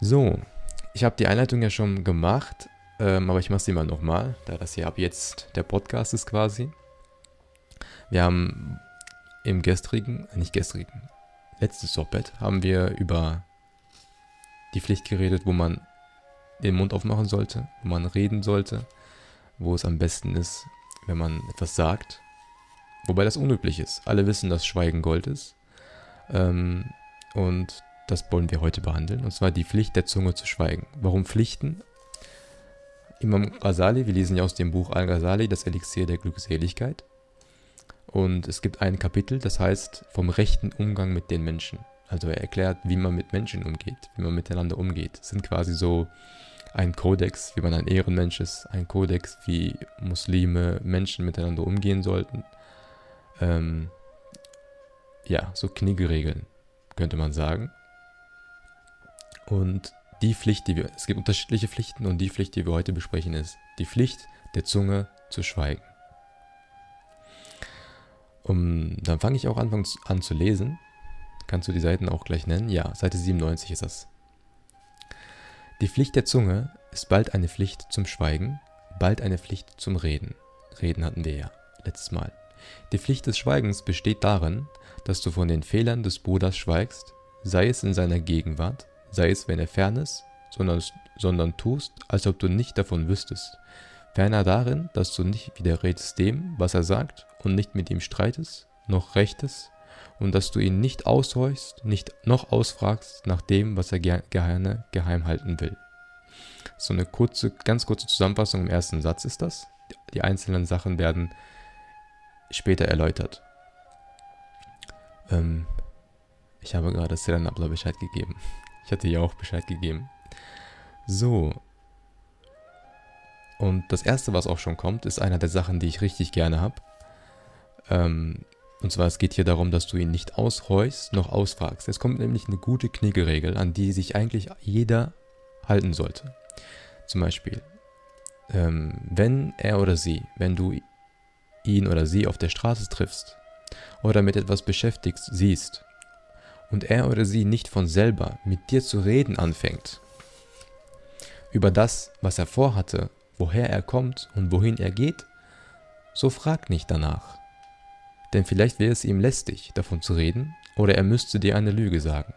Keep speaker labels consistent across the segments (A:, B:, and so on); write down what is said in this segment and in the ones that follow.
A: So, ich habe die Einleitung ja schon gemacht, ähm, aber ich mache sie mal nochmal, da das hier ab jetzt der Podcast ist quasi. Wir haben im gestrigen, nicht gestrigen, letztes Sorbet haben wir über die Pflicht geredet, wo man den Mund aufmachen sollte, wo man reden sollte, wo es am besten ist, wenn man etwas sagt. Wobei das unüblich ist. Alle wissen, dass Schweigen Gold ist. Ähm, und das wollen wir heute behandeln, und zwar die Pflicht der Zunge zu schweigen. Warum Pflichten? Imam Ghazali, wir lesen ja aus dem Buch Al-Ghazali, das Elixier der Glückseligkeit. Und es gibt ein Kapitel, das heißt vom rechten Umgang mit den Menschen. Also er erklärt, wie man mit Menschen umgeht, wie man miteinander umgeht. Es sind quasi so ein Kodex, wie man ein Ehrenmensch ist, ein Kodex, wie Muslime, Menschen miteinander umgehen sollten. Ähm, ja, so Kniegeregeln, könnte man sagen. Und die Pflicht, die wir, es gibt unterschiedliche Pflichten und die Pflicht, die wir heute besprechen, ist die Pflicht der Zunge zu schweigen. Um, dann fange ich auch an, an zu lesen. Kannst du die Seiten auch gleich nennen? Ja, Seite 97 ist das. Die Pflicht der Zunge ist bald eine Pflicht zum Schweigen, bald eine Pflicht zum Reden. Reden hatten wir ja letztes Mal. Die Pflicht des Schweigens besteht darin, dass du von den Fehlern des Bruders schweigst, sei es in seiner Gegenwart, sei es, wenn er fern ist, sondern, sondern tust, als ob du nicht davon wüsstest. Ferner darin, dass du nicht widerredest dem, was er sagt, und nicht mit ihm streitest, noch rechtest, und dass du ihn nicht aushorchst, nicht noch ausfragst nach dem, was er gerne geheim halten will. So eine kurze, ganz kurze Zusammenfassung im ersten Satz ist das. Die einzelnen Sachen werden später erläutert. Ähm, ich habe gerade Abla Bescheid gegeben. Ich hatte ihr auch Bescheid gegeben. So. Und das erste, was auch schon kommt, ist einer der Sachen, die ich richtig gerne habe. Ähm, und zwar, es geht hier darum, dass du ihn nicht aushorchst, noch ausfragst. Es kommt nämlich eine gute Kniegeregel, an die sich eigentlich jeder halten sollte. Zum Beispiel, ähm, wenn er oder sie, wenn du ihn oder sie auf der Straße triffst oder mit etwas beschäftigst, siehst und er oder sie nicht von selber mit dir zu reden anfängt, über das, was er vorhatte, woher er kommt und wohin er geht, so frag nicht danach. Denn vielleicht wäre es ihm lästig, davon zu reden, oder er müsste dir eine Lüge sagen.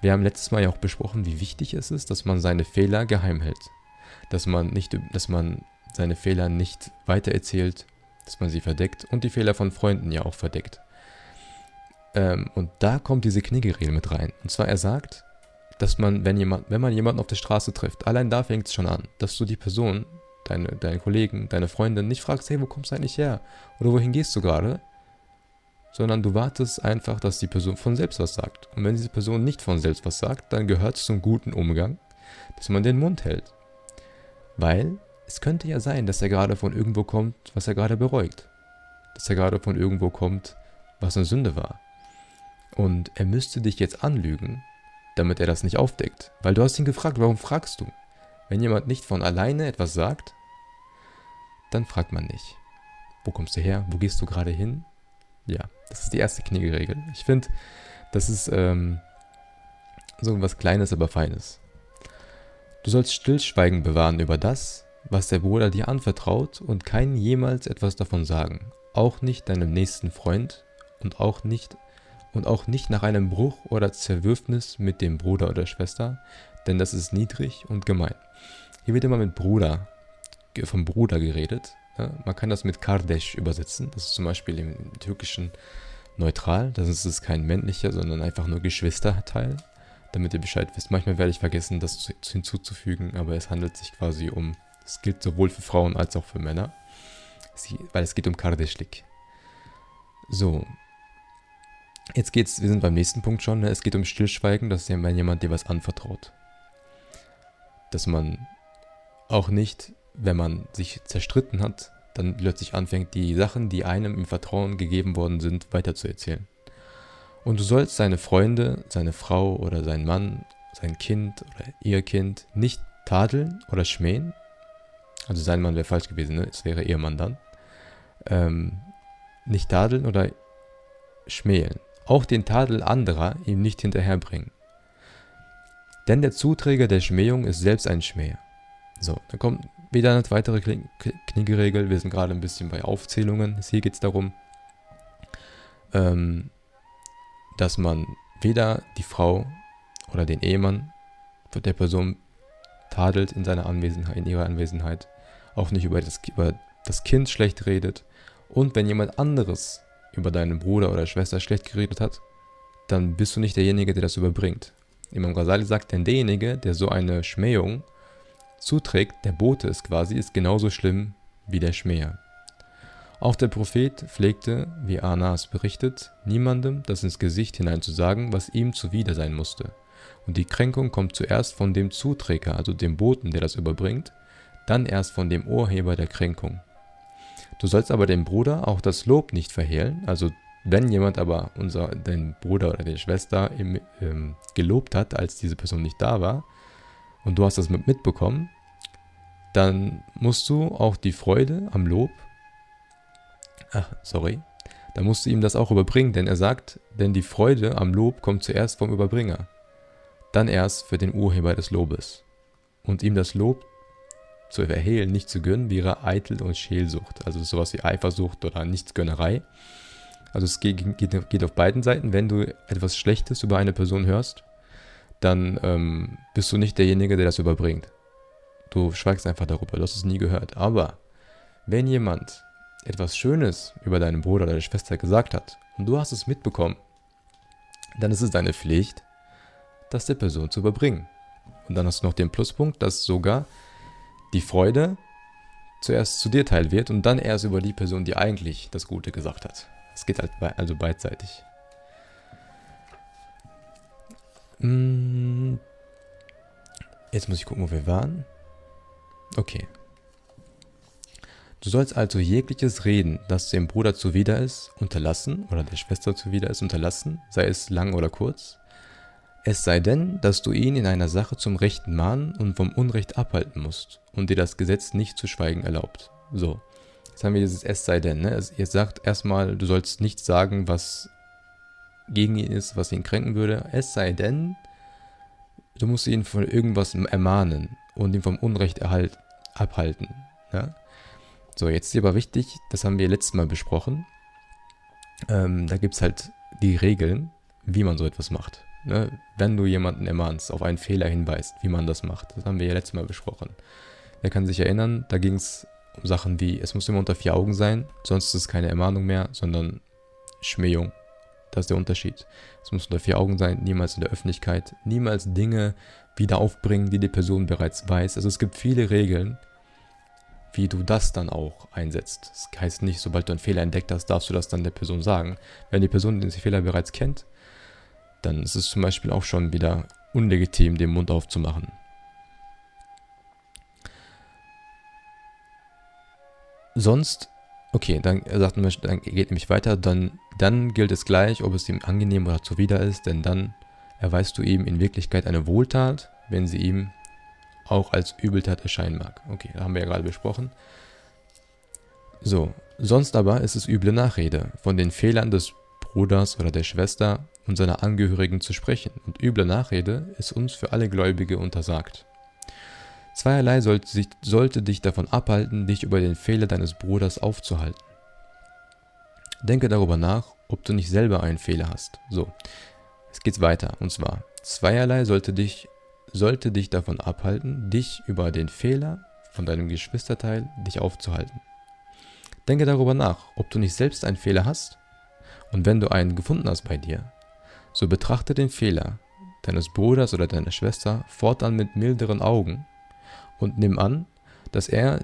A: Wir haben letztes Mal ja auch besprochen, wie wichtig es ist, dass man seine Fehler geheim hält. Dass man, nicht, dass man seine Fehler nicht weitererzählt, dass man sie verdeckt und die Fehler von Freunden ja auch verdeckt. Ähm, und da kommt diese Kniegeregel mit rein. Und zwar, er sagt, dass man, wenn, jemand, wenn man jemanden auf der Straße trifft, allein da fängt es schon an, dass du die Person, deine, deine Kollegen, deine Freundin nicht fragst, hey, wo kommst du eigentlich her? Oder wohin gehst du gerade? Sondern du wartest einfach, dass die Person von selbst was sagt. Und wenn diese Person nicht von selbst was sagt, dann gehört es zum guten Umgang, dass man den Mund hält. Weil es könnte ja sein, dass er gerade von irgendwo kommt, was er gerade bereut. Dass er gerade von irgendwo kommt, was eine Sünde war. Und er müsste dich jetzt anlügen, damit er das nicht aufdeckt. Weil du hast ihn gefragt, warum fragst du? Wenn jemand nicht von alleine etwas sagt, dann fragt man nicht. Wo kommst du her? Wo gehst du gerade hin? Ja, das ist die erste Kniegeregel. Ich finde, das ist ähm, so was Kleines, aber Feines. Du sollst Stillschweigen bewahren über das, was der Bruder dir anvertraut und keinen jemals etwas davon sagen. Auch nicht deinem nächsten Freund und auch nicht und auch nicht nach einem Bruch oder Zerwürfnis mit dem Bruder oder Schwester, denn das ist niedrig und gemein. Hier wird immer mit Bruder, vom Bruder geredet. Ja, man kann das mit Kardeş übersetzen. Das ist zum Beispiel im Türkischen neutral. Das ist es kein männlicher, sondern einfach nur Geschwisterteil, damit ihr Bescheid wisst. Manchmal werde ich vergessen, das hinzuzufügen, aber es handelt sich quasi um, es gilt sowohl für Frauen als auch für Männer, weil es geht um Kardeşlik. So, Jetzt geht's, wir sind beim nächsten Punkt schon. Ne? Es geht um Stillschweigen, dass wenn jemand dir was anvertraut. Dass man auch nicht, wenn man sich zerstritten hat, dann plötzlich anfängt, die Sachen, die einem im Vertrauen gegeben worden sind, weiterzuerzählen. Und du sollst seine Freunde, seine Frau oder sein Mann, sein Kind oder ihr Kind nicht tadeln oder schmähen. Also sein Mann wäre falsch gewesen, ne? es wäre ihr Mann dann. Ähm, nicht tadeln oder schmähen auch den Tadel anderer ihm nicht hinterherbringen. Denn der Zuträger der Schmähung ist selbst ein Schmäher. So, dann kommt wieder eine weitere Kniegeregel. Wir sind gerade ein bisschen bei Aufzählungen. Hier geht es darum, ähm, dass man weder die Frau oder den Ehemann der Person tadelt in seiner Anwesenheit, in ihrer Anwesenheit, auch nicht über das, über das Kind schlecht redet und wenn jemand anderes über deinen Bruder oder Schwester schlecht geredet hat, dann bist du nicht derjenige, der das überbringt. Imam Ghazali sagt, denn derjenige, der so eine Schmähung zuträgt, der Bote ist quasi, ist genauso schlimm wie der Schmäher. Auch der Prophet pflegte, wie Anas berichtet, niemandem das ins Gesicht hinein zu sagen, was ihm zuwider sein musste. Und die Kränkung kommt zuerst von dem Zuträger, also dem Boten, der das überbringt, dann erst von dem Urheber der Kränkung. Du sollst aber dem Bruder auch das Lob nicht verhehlen, also wenn jemand aber unser, dein Bruder oder deine Schwester im, ähm, gelobt hat, als diese Person nicht da war, und du hast das mit mitbekommen, dann musst du auch die Freude am Lob, ach, sorry, dann musst du ihm das auch überbringen, denn er sagt, denn die Freude am Lob kommt zuerst vom Überbringer, dann erst für den Urheber des Lobes. Und ihm das Lob zu verhehlen, nicht zu gönnen, wäre Eitel und Scheelsucht, also sowas wie Eifersucht oder Nichtsgönnerei. Also es geht, geht, geht, auf beiden Seiten. Wenn du etwas Schlechtes über eine Person hörst, dann ähm, bist du nicht derjenige, der das überbringt. Du schweigst einfach darüber, du hast es nie gehört. Aber wenn jemand etwas Schönes über deinen Bruder oder deine Schwester gesagt hat und du hast es mitbekommen, dann ist es deine Pflicht, das der Person zu überbringen. Und dann hast du noch den Pluspunkt, dass sogar die Freude zuerst zu dir teil wird und dann erst über die Person, die eigentlich das Gute gesagt hat. Es geht halt be also beidseitig. Hm. Jetzt muss ich gucken, wo wir waren. Okay. Du sollst also jegliches Reden, das dem Bruder zuwider ist, unterlassen oder der Schwester zuwider ist, unterlassen, sei es lang oder kurz. Es sei denn, dass du ihn in einer Sache zum Rechten mahnen und vom Unrecht abhalten musst und dir das Gesetz nicht zu schweigen erlaubt. So. Jetzt haben wir dieses Es sei denn. Ne? Ihr sagt erstmal, du sollst nichts sagen, was gegen ihn ist, was ihn kränken würde. Es sei denn, du musst ihn von irgendwas ermahnen und ihn vom Unrecht erhalt, abhalten. Ja? So, jetzt ist aber wichtig, das haben wir letztes Mal besprochen. Ähm, da gibt es halt die Regeln, wie man so etwas macht. Ne? Wenn du jemanden ermahnst, auf einen Fehler hinweist, wie man das macht. Das haben wir ja letztes Mal besprochen. Wer kann sich erinnern, da ging es um Sachen wie, es muss immer unter vier Augen sein, sonst ist es keine Ermahnung mehr, sondern Schmähung. Das ist der Unterschied. Es muss unter vier Augen sein, niemals in der Öffentlichkeit, niemals Dinge wieder aufbringen, die die Person bereits weiß. Also es gibt viele Regeln, wie du das dann auch einsetzt. Das heißt nicht, sobald du einen Fehler entdeckt hast, darfst du das dann der Person sagen. Wenn die Person den Fehler bereits kennt, dann ist es zum Beispiel auch schon wieder unlegitim, den Mund aufzumachen. Sonst, okay, dann sagt man, dann geht nämlich weiter, dann, dann gilt es gleich, ob es ihm angenehm oder zuwider ist, denn dann erweist du ihm in Wirklichkeit eine Wohltat, wenn sie ihm auch als Übeltat erscheinen mag. Okay, da haben wir ja gerade besprochen. So, sonst aber ist es üble Nachrede, von den Fehlern des Bruders oder der Schwester und seiner Angehörigen zu sprechen, und üble Nachrede ist uns für alle Gläubige untersagt. Zweierlei sollte, sich, sollte dich davon abhalten, dich über den Fehler deines Bruders aufzuhalten. Denke darüber nach, ob du nicht selber einen Fehler hast. So, es geht weiter, und zwar, zweierlei sollte dich, sollte dich davon abhalten, dich über den Fehler von deinem Geschwisterteil dich aufzuhalten. Denke darüber nach, ob du nicht selbst einen Fehler hast. Und wenn du einen gefunden hast bei dir, so betrachte den Fehler deines Bruders oder deiner Schwester fortan mit milderen Augen und nimm an, dass er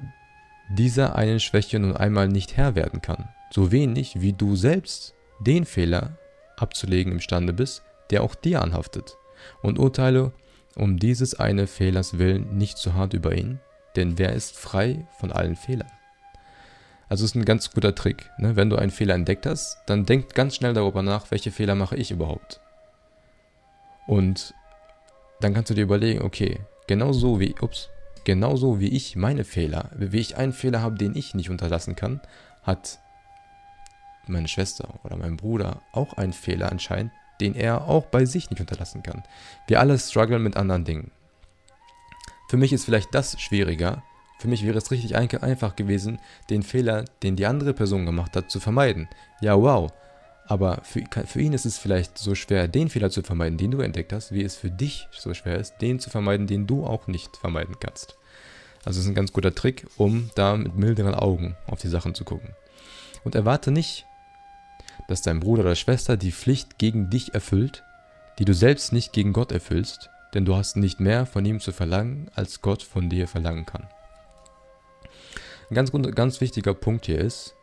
A: dieser einen Schwäche nun einmal nicht Herr werden kann, so wenig wie du selbst den Fehler abzulegen imstande bist, der auch dir anhaftet, und urteile um dieses eine Fehlers willen nicht zu hart über ihn, denn wer ist frei von allen Fehlern? Also ist ein ganz guter Trick. Ne? Wenn du einen Fehler entdeckt hast, dann denk ganz schnell darüber nach, welche Fehler mache ich überhaupt. Und dann kannst du dir überlegen, okay, genauso wie, ups, genauso wie ich meine Fehler, wie ich einen Fehler habe, den ich nicht unterlassen kann, hat meine Schwester oder mein Bruder auch einen Fehler anscheinend, den er auch bei sich nicht unterlassen kann. Wir alle strugglen mit anderen Dingen. Für mich ist vielleicht das schwieriger. Für mich wäre es richtig einfach gewesen, den Fehler, den die andere Person gemacht hat, zu vermeiden. Ja, wow. Aber für, für ihn ist es vielleicht so schwer, den Fehler zu vermeiden, den du entdeckt hast, wie es für dich so schwer ist, den zu vermeiden, den du auch nicht vermeiden kannst. Also es ist ein ganz guter Trick, um da mit milderen Augen auf die Sachen zu gucken. Und erwarte nicht, dass dein Bruder oder Schwester die Pflicht gegen dich erfüllt, die du selbst nicht gegen Gott erfüllst, denn du hast nicht mehr von ihm zu verlangen, als Gott von dir verlangen kann. Ein ganz, ganz wichtiger Punkt hier ist,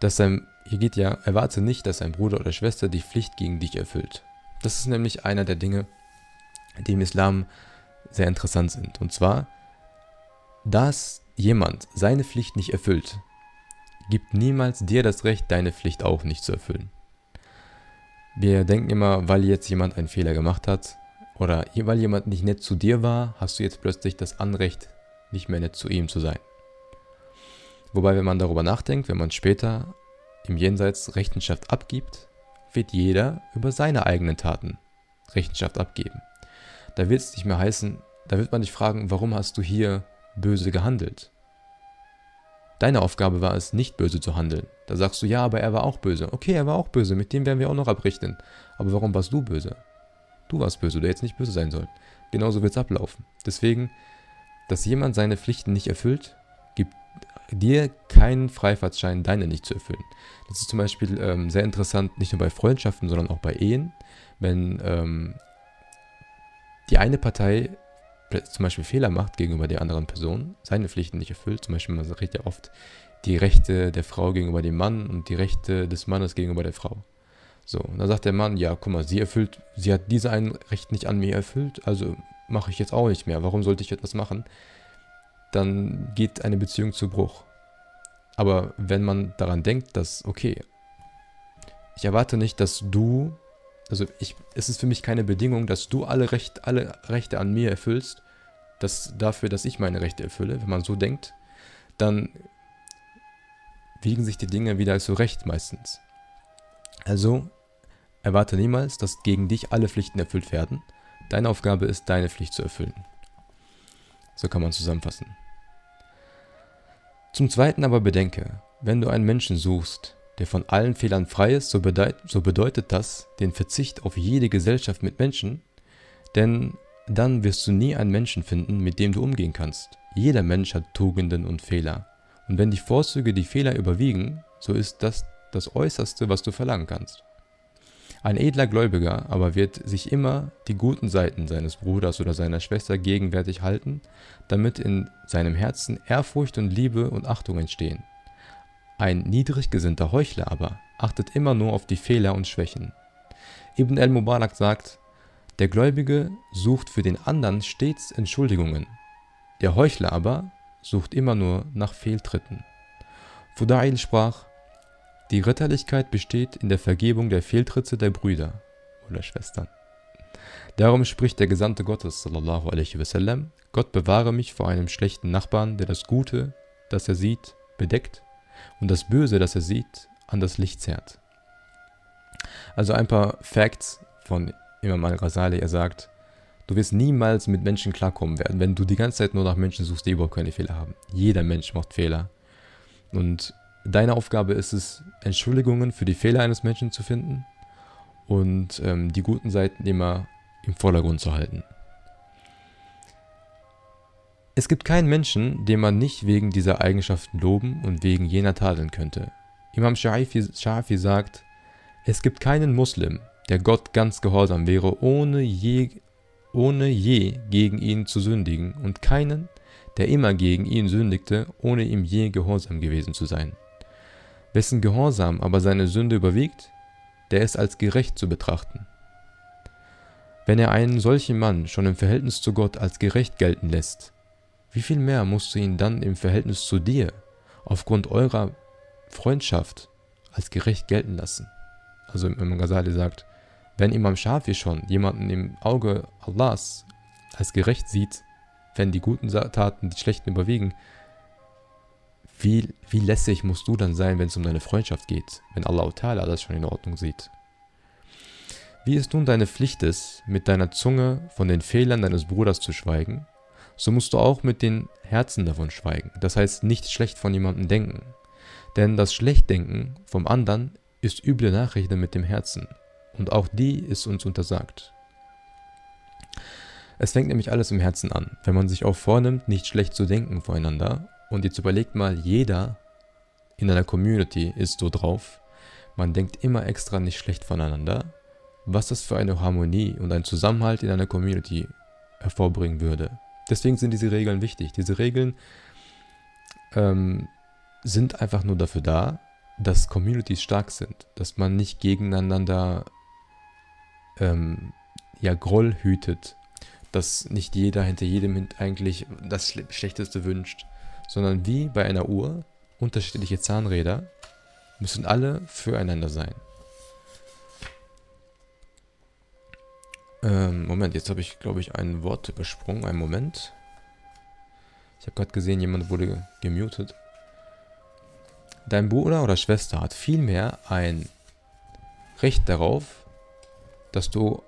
A: dass dein, hier geht ja, erwarte nicht, dass dein Bruder oder Schwester die Pflicht gegen dich erfüllt. Das ist nämlich einer der Dinge, die im Islam sehr interessant sind. Und zwar, dass jemand seine Pflicht nicht erfüllt, gibt niemals dir das Recht, deine Pflicht auch nicht zu erfüllen. Wir denken immer, weil jetzt jemand einen Fehler gemacht hat oder weil jemand nicht nett zu dir war, hast du jetzt plötzlich das Anrecht, nicht mehr nett zu ihm zu sein. Wobei, wenn man darüber nachdenkt, wenn man später im Jenseits Rechenschaft abgibt, wird jeder über seine eigenen Taten Rechenschaft abgeben. Da wird es nicht mehr heißen, da wird man dich fragen, warum hast du hier böse gehandelt? Deine Aufgabe war es, nicht böse zu handeln. Da sagst du, ja, aber er war auch böse. Okay, er war auch böse, mit dem werden wir auch noch abrichten. Aber warum warst du böse? Du warst böse, der jetzt nicht böse sein soll. Genauso wird es ablaufen. Deswegen, dass jemand seine Pflichten nicht erfüllt, dir keinen Freifahrtschein, deine nicht zu erfüllen. Das ist zum Beispiel ähm, sehr interessant, nicht nur bei Freundschaften, sondern auch bei Ehen. Wenn ähm, die eine Partei zum Beispiel Fehler macht gegenüber der anderen Person, seine Pflichten nicht erfüllt, zum Beispiel man redet ja oft die Rechte der Frau gegenüber dem Mann und die Rechte des Mannes gegenüber der Frau. So, und dann sagt der Mann, ja, guck mal, sie erfüllt, sie hat diese ein Recht nicht an mir erfüllt, also mache ich jetzt auch nicht mehr. Warum sollte ich etwas machen? Dann geht eine Beziehung zu Bruch. Aber wenn man daran denkt, dass, okay, ich erwarte nicht, dass du also ich, es ist für mich keine Bedingung, dass du alle, Recht, alle Rechte an mir erfüllst, dass, dafür, dass ich meine Rechte erfülle. Wenn man so denkt, dann wiegen sich die Dinge wieder zurecht meistens. Also erwarte niemals, dass gegen dich alle Pflichten erfüllt werden. Deine Aufgabe ist, deine Pflicht zu erfüllen. So kann man zusammenfassen. Zum Zweiten aber bedenke, wenn du einen Menschen suchst, der von allen Fehlern frei ist, so, bedeut, so bedeutet das den Verzicht auf jede Gesellschaft mit Menschen, denn dann wirst du nie einen Menschen finden, mit dem du umgehen kannst. Jeder Mensch hat Tugenden und Fehler. Und wenn die Vorzüge die Fehler überwiegen, so ist das das Äußerste, was du verlangen kannst. Ein edler Gläubiger aber wird sich immer die guten Seiten seines Bruders oder seiner Schwester gegenwärtig halten, damit in seinem Herzen Ehrfurcht und Liebe und Achtung entstehen. Ein niedrig gesinnter Heuchler aber achtet immer nur auf die Fehler und Schwächen. Ibn al-Mubarak sagt, der Gläubige sucht für den anderen stets Entschuldigungen, der Heuchler aber sucht immer nur nach Fehltritten. Fudail sprach, die Ritterlichkeit besteht in der Vergebung der Fehltritte der Brüder oder Schwestern. Darum spricht der Gesandte Gottes, sallallahu alaihi wasallam, Gott bewahre mich vor einem schlechten Nachbarn, der das Gute, das er sieht, bedeckt und das Böse, das er sieht, an das Licht zerrt. Also ein paar Facts von Imam al-Ghazali. Er sagt, du wirst niemals mit Menschen klarkommen werden, wenn du die ganze Zeit nur nach Menschen suchst, die überhaupt keine Fehler haben. Jeder Mensch macht Fehler. Und deine Aufgabe ist es, Entschuldigungen für die Fehler eines Menschen zu finden und ähm, die guten Seiten immer im Vordergrund zu halten. Es gibt keinen Menschen, den man nicht wegen dieser Eigenschaften loben und wegen jener tadeln könnte. Imam Shafi sagt, es gibt keinen Muslim, der Gott ganz gehorsam wäre, ohne je, ohne je gegen ihn zu sündigen, und keinen, der immer gegen ihn sündigte, ohne ihm je gehorsam gewesen zu sein. Wessen Gehorsam aber seine Sünde überwiegt, der ist als gerecht zu betrachten. Wenn er einen solchen Mann schon im Verhältnis zu Gott als gerecht gelten lässt, wie viel mehr musst du ihn dann im Verhältnis zu dir aufgrund eurer Freundschaft als gerecht gelten lassen? Also Imam Ghazali sagt, wenn Imam Shafi schon jemanden im Auge Allahs als gerecht sieht, wenn die guten Taten die schlechten überwiegen, wie, wie lässig musst du dann sein, wenn es um deine Freundschaft geht, wenn Allah Ta'ala das schon in Ordnung sieht? Wie es nun deine Pflicht ist, mit deiner Zunge von den Fehlern deines Bruders zu schweigen, so musst du auch mit den Herzen davon schweigen. Das heißt, nicht schlecht von jemandem denken. Denn das Schlechtdenken vom anderen ist üble Nachricht mit dem Herzen. Und auch die ist uns untersagt. Es fängt nämlich alles im Herzen an. Wenn man sich auch vornimmt, nicht schlecht zu denken voreinander, und jetzt überlegt mal, jeder in einer Community ist so drauf, man denkt immer extra nicht schlecht voneinander, was das für eine Harmonie und ein Zusammenhalt in einer Community hervorbringen würde. Deswegen sind diese Regeln wichtig. Diese Regeln ähm, sind einfach nur dafür da, dass Communities stark sind, dass man nicht gegeneinander ähm, ja, Groll hütet, dass nicht jeder hinter jedem eigentlich das Schlechteste wünscht, sondern wie bei einer Uhr, unterschiedliche Zahnräder müssen alle füreinander sein. Ähm, Moment, jetzt habe ich, glaube ich, ein Wort übersprungen. Einen Moment. Ich habe gerade gesehen, jemand wurde gemutet. Dein Bruder oder Schwester hat vielmehr ein Recht darauf, dass du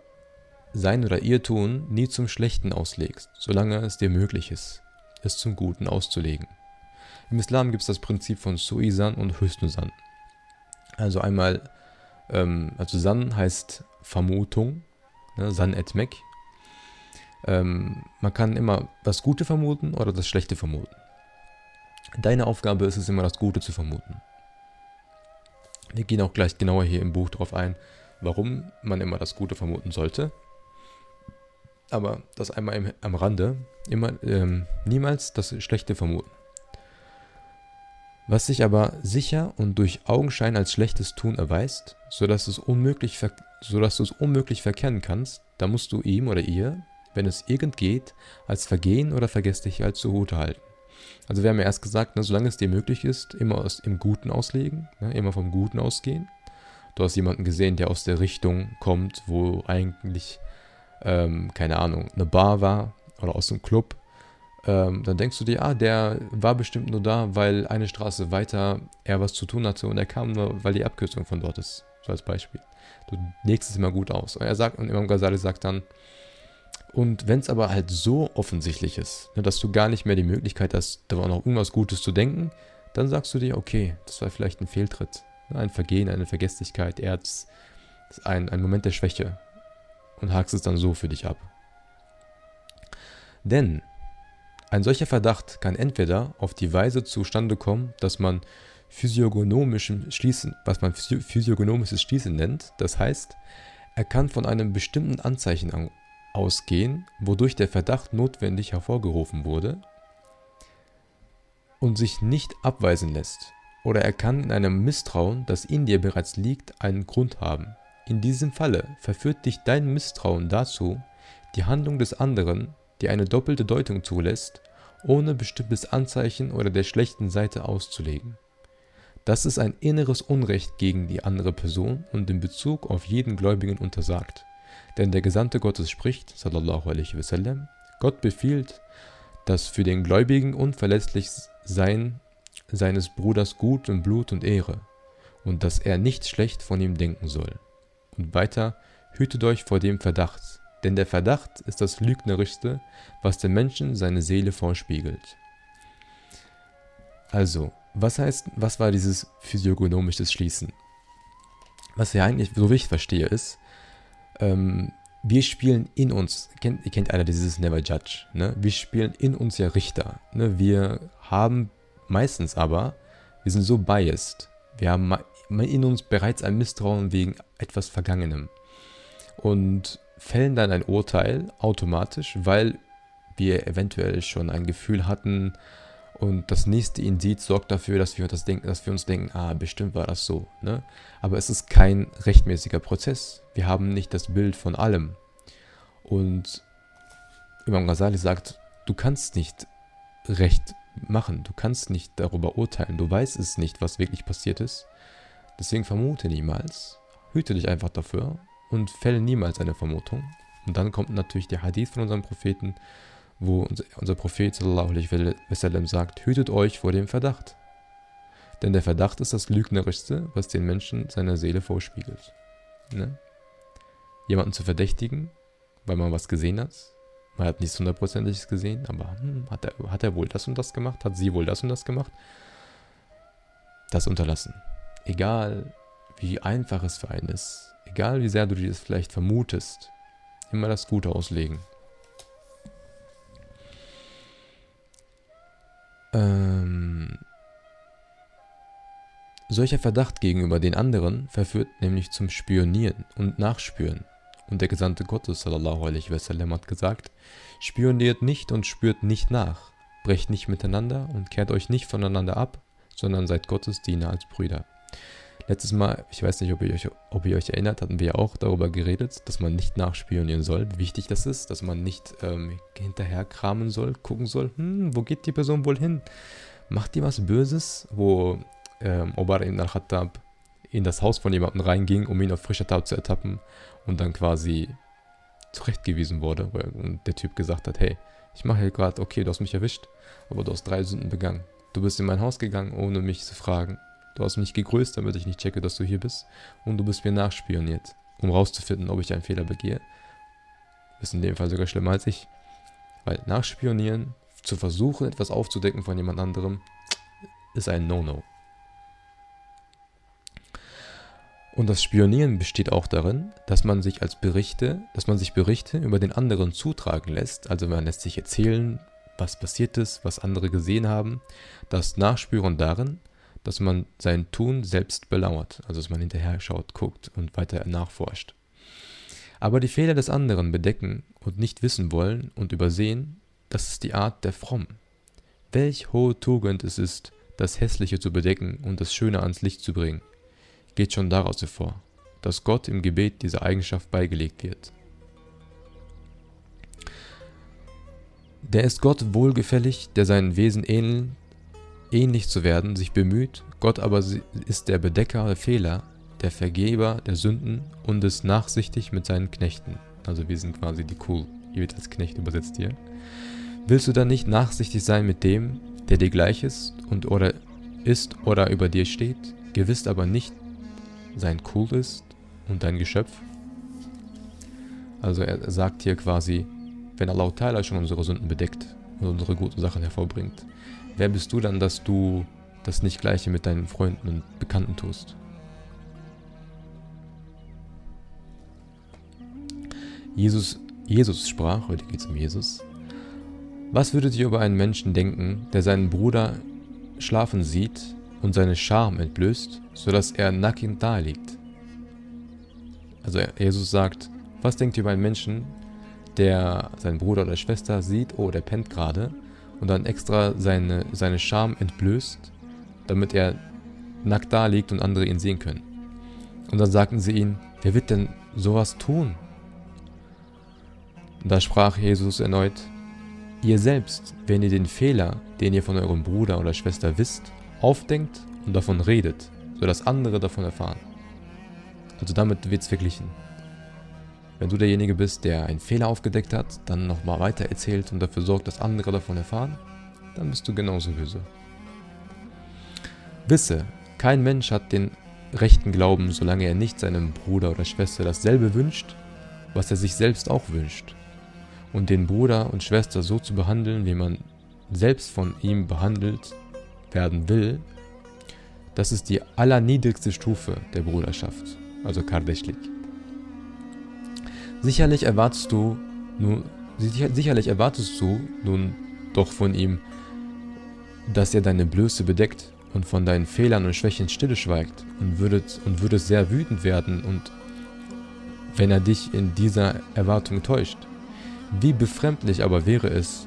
A: sein oder ihr Tun nie zum Schlechten auslegst, solange es dir möglich ist, es zum Guten auszulegen. Im Islam gibt es das Prinzip von Suizan und Hüsnusan. Also einmal, ähm, also San heißt Vermutung, ne, San et Mek. Ähm, man kann immer das Gute vermuten oder das Schlechte vermuten. Deine Aufgabe ist es immer, das Gute zu vermuten. Wir gehen auch gleich genauer hier im Buch darauf ein, warum man immer das Gute vermuten sollte. Aber das einmal im, am Rande, immer ähm, niemals das Schlechte vermuten. Was sich aber sicher und durch Augenschein als schlechtes Tun erweist, sodass, es unmöglich sodass du es unmöglich verkennen kannst, da musst du ihm oder ihr, wenn es irgend geht, als Vergehen oder Vergesslichkeit zugute halten. Also wir haben ja erst gesagt, ne, solange es dir möglich ist, immer aus, im Guten auslegen, ne, immer vom Guten ausgehen. Du hast jemanden gesehen, der aus der Richtung kommt, wo eigentlich, ähm, keine Ahnung, eine Bar war oder aus einem Club. Ähm, dann denkst du dir, ah, der war bestimmt nur da, weil eine Straße weiter er was zu tun hatte und er kam nur, weil die Abkürzung von dort ist. So als Beispiel. Du legst es immer gut aus. Und er sagt, und Imam Ghazali sagt dann, und wenn es aber halt so offensichtlich ist, ne, dass du gar nicht mehr die Möglichkeit hast, da war noch irgendwas Gutes zu denken, dann sagst du dir, okay, das war vielleicht ein Fehltritt, ne, ein Vergehen, eine Vergesslichkeit, Erz, ein, ein Moment der Schwäche und hakst es dann so für dich ab. Denn ein solcher Verdacht kann entweder auf die Weise zustande kommen, dass man physiognomischem Schließen, was man physiognomisches Schließen nennt, das heißt, er kann von einem bestimmten Anzeichen ausgehen, wodurch der Verdacht notwendig hervorgerufen wurde und sich nicht abweisen lässt, oder er kann in einem Misstrauen, das in dir bereits liegt, einen Grund haben. In diesem Falle verführt dich dein Misstrauen dazu, die Handlung des anderen, die eine doppelte Deutung zulässt, ohne bestimmtes Anzeichen oder der schlechten Seite auszulegen. Das ist ein inneres Unrecht gegen die andere Person und in Bezug auf jeden Gläubigen untersagt. Denn der Gesandte Gottes spricht, sallallahu alaihi wasallam, Gott befiehlt, dass für den Gläubigen unverletzlich sein seines Bruders Gut und Blut und Ehre und dass er nicht schlecht von ihm denken soll. Und weiter, hütet euch vor dem Verdacht, denn der Verdacht ist das Lügnerischste, was dem Menschen seine Seele vorspiegelt. Also, was heißt, was war dieses physiognomisches Schließen? Was ja eigentlich, so wie ich verstehe, ist, ähm, wir spielen in uns, kennt, ihr kennt einer dieses Never Judge, ne? Wir spielen in uns ja Richter, ne? Wir haben meistens aber, wir sind so biased, wir haben in uns bereits ein Misstrauen wegen etwas Vergangenem und fällen dann ein Urteil automatisch, weil wir eventuell schon ein Gefühl hatten, und das nächste Indiz sorgt dafür, dass wir, das denken, dass wir uns denken, ah, bestimmt war das so. Ne? Aber es ist kein rechtmäßiger Prozess. Wir haben nicht das Bild von allem. Und Imam Ghazali sagt, du kannst nicht Recht machen, du kannst nicht darüber urteilen, du weißt es nicht, was wirklich passiert ist. Deswegen vermute niemals, hüte dich einfach dafür und fälle niemals eine Vermutung. Und dann kommt natürlich der Hadith von unserem Propheten, wo unser Prophet sagt, hütet euch vor dem Verdacht. Denn der Verdacht ist das Lügnerischste, was den Menschen seiner Seele vorspiegelt. Ne? jemanden zu verdächtigen, weil man was gesehen hat. Man hat nichts hundertprozentiges gesehen, aber hm, hat, er, hat er wohl das und das gemacht? Hat sie wohl das und das gemacht? Das unterlassen. Egal, wie einfach es für einen ist, egal wie sehr du dir das vielleicht vermutest, immer das Gute auslegen. Ähm, solcher Verdacht gegenüber den anderen verführt nämlich zum Spionieren und Nachspüren. Und der Gesandte Gottes sallallahu alaihi wasallam hat gesagt, spioniert nicht und spürt nicht nach, brecht nicht miteinander und kehrt euch nicht voneinander ab, sondern seid Gottes Diener als Brüder. Letztes Mal, ich weiß nicht, ob ihr, euch, ob ihr euch erinnert, hatten wir ja auch darüber geredet, dass man nicht nachspionieren soll, wie wichtig das ist, dass man nicht ähm, hinterher kramen soll, gucken soll, hm, wo geht die Person wohl hin? Macht die was Böses, wo ähm, Omar ibn al-Khattab in das Haus von jemandem reinging, um ihn auf frischer Tat zu ertappen und dann quasi zurechtgewiesen wurde, weil der Typ gesagt hat, hey, ich mache hier gerade, okay, du hast mich erwischt, aber du hast drei Sünden begangen. Du bist in mein Haus gegangen, ohne mich zu fragen. Du hast mich gegrüßt, damit ich nicht checke, dass du hier bist. Und du bist mir nachspioniert, um rauszufinden, ob ich einen Fehler begehe. Ist in dem Fall sogar schlimmer als ich. Weil nachspionieren, zu versuchen, etwas aufzudecken von jemand anderem, ist ein No-No. Und das Spionieren besteht auch darin, dass man sich als Berichte, dass man sich Berichte über den anderen zutragen lässt. Also man lässt sich erzählen, was passiert ist, was andere gesehen haben. Das Nachspüren darin, dass man sein Tun selbst belauert, also dass man hinterher schaut, guckt und weiter nachforscht. Aber die Fehler des anderen bedecken und nicht wissen wollen und übersehen, das ist die Art der Frommen. Welch hohe Tugend es ist, das Hässliche zu bedecken und das Schöne ans Licht zu bringen, geht schon daraus hervor, dass Gott im Gebet diese Eigenschaft beigelegt wird. Der ist Gott wohlgefällig, der seinen Wesen ähneln ähnlich zu werden, sich bemüht, Gott aber ist der Bedecker der Fehler, der Vergeber der Sünden und ist nachsichtig mit seinen Knechten. Also wir sind quasi die Cool, ihr wird als Knecht übersetzt hier. Willst du dann nicht nachsichtig sein mit dem, der dir gleich ist und oder ist oder über dir steht, gewiss aber nicht sein Cool ist und dein Geschöpf? Also er sagt hier quasi, wenn Allah Ta'ala schon unsere Sünden bedeckt und unsere guten Sachen hervorbringt, wer bist du dann, dass du das nicht gleiche mit deinen Freunden und Bekannten tust? Jesus, Jesus sprach, heute geht es um Jesus, was würdet ihr über einen Menschen denken, der seinen Bruder schlafen sieht und seine Scham entblößt, sodass er nackend daliegt? Also Jesus sagt, was denkt ihr über einen Menschen, der seinen Bruder oder Schwester sieht, oh, der pennt gerade, und dann extra seine, seine Scham entblößt, damit er nackt da liegt und andere ihn sehen können. Und dann sagten sie ihm, wer wird denn sowas tun? Da sprach Jesus erneut, ihr selbst, wenn ihr den Fehler, den ihr von eurem Bruder oder Schwester wisst, aufdenkt und davon redet, sodass andere davon erfahren. Also damit wird es verglichen. Wenn du derjenige bist, der einen Fehler aufgedeckt hat, dann nochmal weiter erzählt und dafür sorgt, dass andere davon erfahren, dann bist du genauso böse. Wisse, kein Mensch hat den rechten Glauben, solange er nicht seinem Bruder oder Schwester dasselbe wünscht, was er sich selbst auch wünscht. Und den Bruder und Schwester so zu behandeln, wie man selbst von ihm behandelt werden will, das ist die allerniedrigste Stufe der Bruderschaft, also Kardeschlik. Sicherlich erwartest du nun, sicherlich erwartest du nun doch von ihm, dass er deine Blöße bedeckt und von deinen Fehlern und Schwächen stillschweigt und würdest, und würdest sehr wütend werden und wenn er dich in dieser Erwartung täuscht. Wie befremdlich aber wäre es,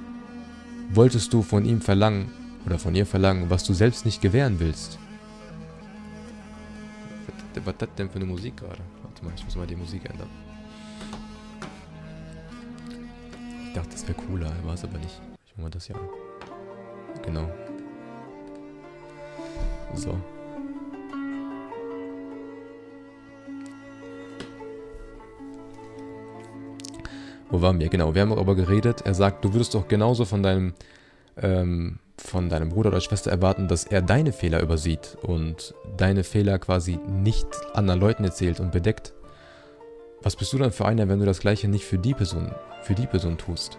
A: wolltest du von ihm verlangen oder von ihr verlangen, was du selbst nicht gewähren willst. Was ist das denn für eine Musik gerade? Warte mal, ich muss mal die Musik ändern. Dachte, das wäre cooler, war es aber nicht. Ich mache mal das hier an. Genau. So. Wo waren wir? Genau, wir haben darüber geredet. Er sagt, du würdest doch genauso von deinem, ähm, von deinem Bruder oder Schwester erwarten, dass er deine Fehler übersieht und deine Fehler quasi nicht anderen Leuten erzählt und bedeckt Was bist du dann für einer, wenn du das gleiche nicht für die Person, für die Person tust?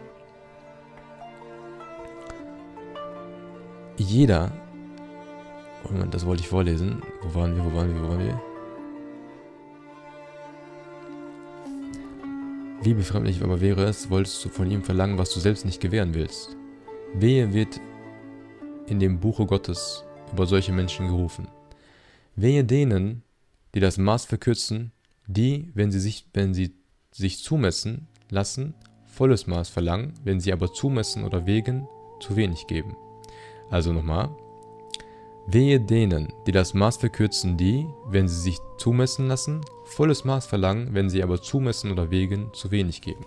A: Jeder, Moment, das wollte ich vorlesen. Wo waren wir, wo waren wir, wo waren wir? Wie befremdlich aber wäre es, wolltest du von ihm verlangen, was du selbst nicht gewähren willst. Wehe wird in dem Buche Gottes über solche Menschen gerufen. Wehe denen, die das Maß verkürzen, die, wenn sie sich, wenn sie sich zumessen lassen, volles Maß verlangen, wenn sie aber zumessen oder wegen, zu wenig geben. Also nochmal. Wehe denen, die das Maß verkürzen, die, wenn sie sich zumessen lassen, volles Maß verlangen, wenn sie aber zumessen oder wegen, zu wenig geben.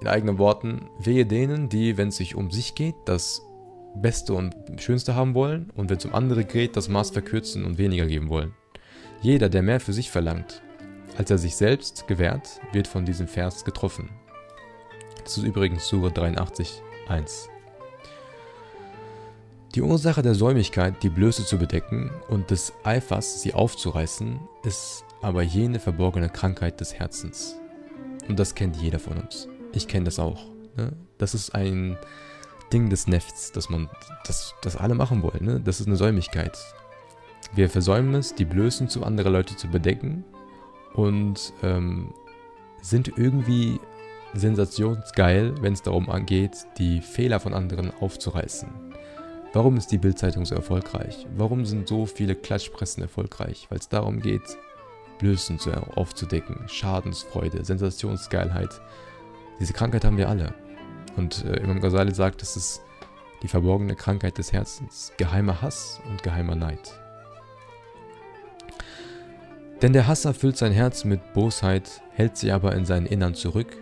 A: In eigenen Worten, wehe denen, die, wenn es sich um sich geht, das Beste und Schönste haben wollen und wenn es um andere geht, das Maß verkürzen und weniger geben wollen. Jeder, der mehr für sich verlangt, als er sich selbst gewährt, wird von diesem Vers getroffen. Das ist übrigens Sura 83, 1. Die Ursache der Säumigkeit, die Blöße zu bedecken und des Eifers, sie aufzureißen, ist aber jene verborgene Krankheit des Herzens. Und das kennt jeder von uns. Ich kenne das auch. Ne? Das ist ein Ding des Nefts, dass man das, das alle machen wollen. Ne? Das ist eine Säumigkeit. Wir versäumen es, die Blößen zu anderer Leute zu bedecken und ähm, sind irgendwie sensationsgeil, wenn es darum angeht, die Fehler von anderen aufzureißen. Warum ist die Bildzeitung so erfolgreich? Warum sind so viele Klatschpressen erfolgreich? Weil es darum geht, Blößen zu, aufzudecken, Schadensfreude, Sensationsgeilheit. Diese Krankheit haben wir alle. Und äh, Imam Ghazali sagt, das ist die verborgene Krankheit des Herzens, geheimer Hass und geheimer Neid. Denn der Hass erfüllt sein Herz mit Bosheit, hält sie aber in seinen Innern zurück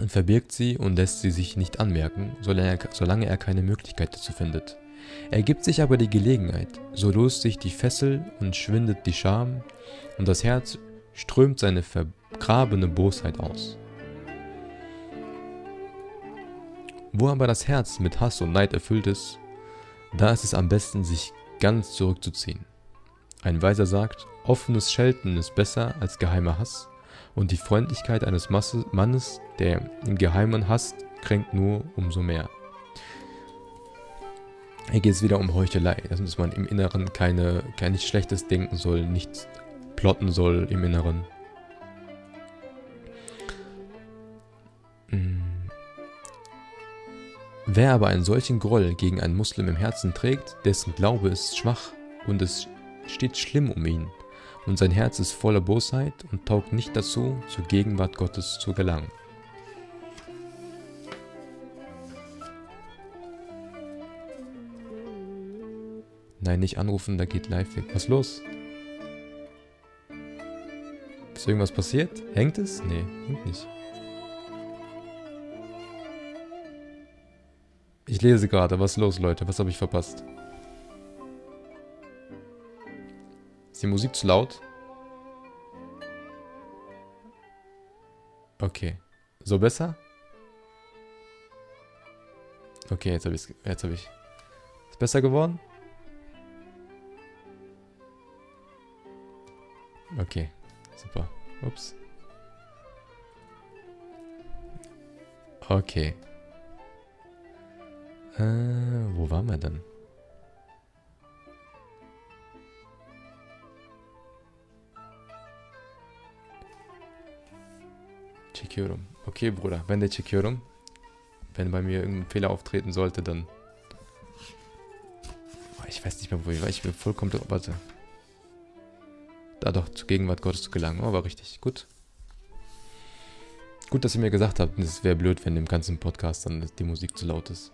A: und verbirgt sie und lässt sie sich nicht anmerken, solange er, solange er keine Möglichkeit dazu findet. Er gibt sich aber die Gelegenheit, so löst sich die Fessel und schwindet die Scham, und das Herz strömt seine vergrabene Bosheit aus. Wo aber das Herz mit Hass und Neid erfüllt ist, da ist es am besten, sich ganz zurückzuziehen. Ein Weiser sagt, offenes Schelten ist besser als geheimer Hass, und die Freundlichkeit eines Mannes, der im Geheimen hasst, kränkt nur umso mehr. Hier geht es wieder um Heuchelei, dass man im Inneren keine, kein nichts Schlechtes denken soll, nichts plotten soll im Inneren. Hm. Wer aber einen solchen Groll gegen einen Muslim im Herzen trägt, dessen Glaube ist schwach und es steht schlimm um ihn, und sein Herz ist voller Bosheit und taugt nicht dazu, zur Gegenwart Gottes zu gelangen. Nein, nicht anrufen, da geht live weg. Was los? Ist irgendwas passiert? Hängt es? Nee, hängt nicht. Ich lese gerade. Was ist los, Leute? Was habe ich verpasst? Ist die Musik zu laut? Okay. So besser? Okay, jetzt habe ich jetzt habe ich Ist besser geworden? Okay. Super. Ups. Okay. Äh, wo waren wir denn? Çekiyorum. Okay, Bruder. Wenn de çekiyorum. Wenn bei mir irgendein Fehler auftreten sollte, dann... Ich weiß nicht mehr, wo ich war. Ich bin vollkommen... Warte. Da doch zur Gegenwart Gottes zu gelangen. Oh, war richtig. Gut. Gut, dass ihr mir gesagt habt, es wäre blöd, wenn im ganzen Podcast dann die Musik zu laut ist.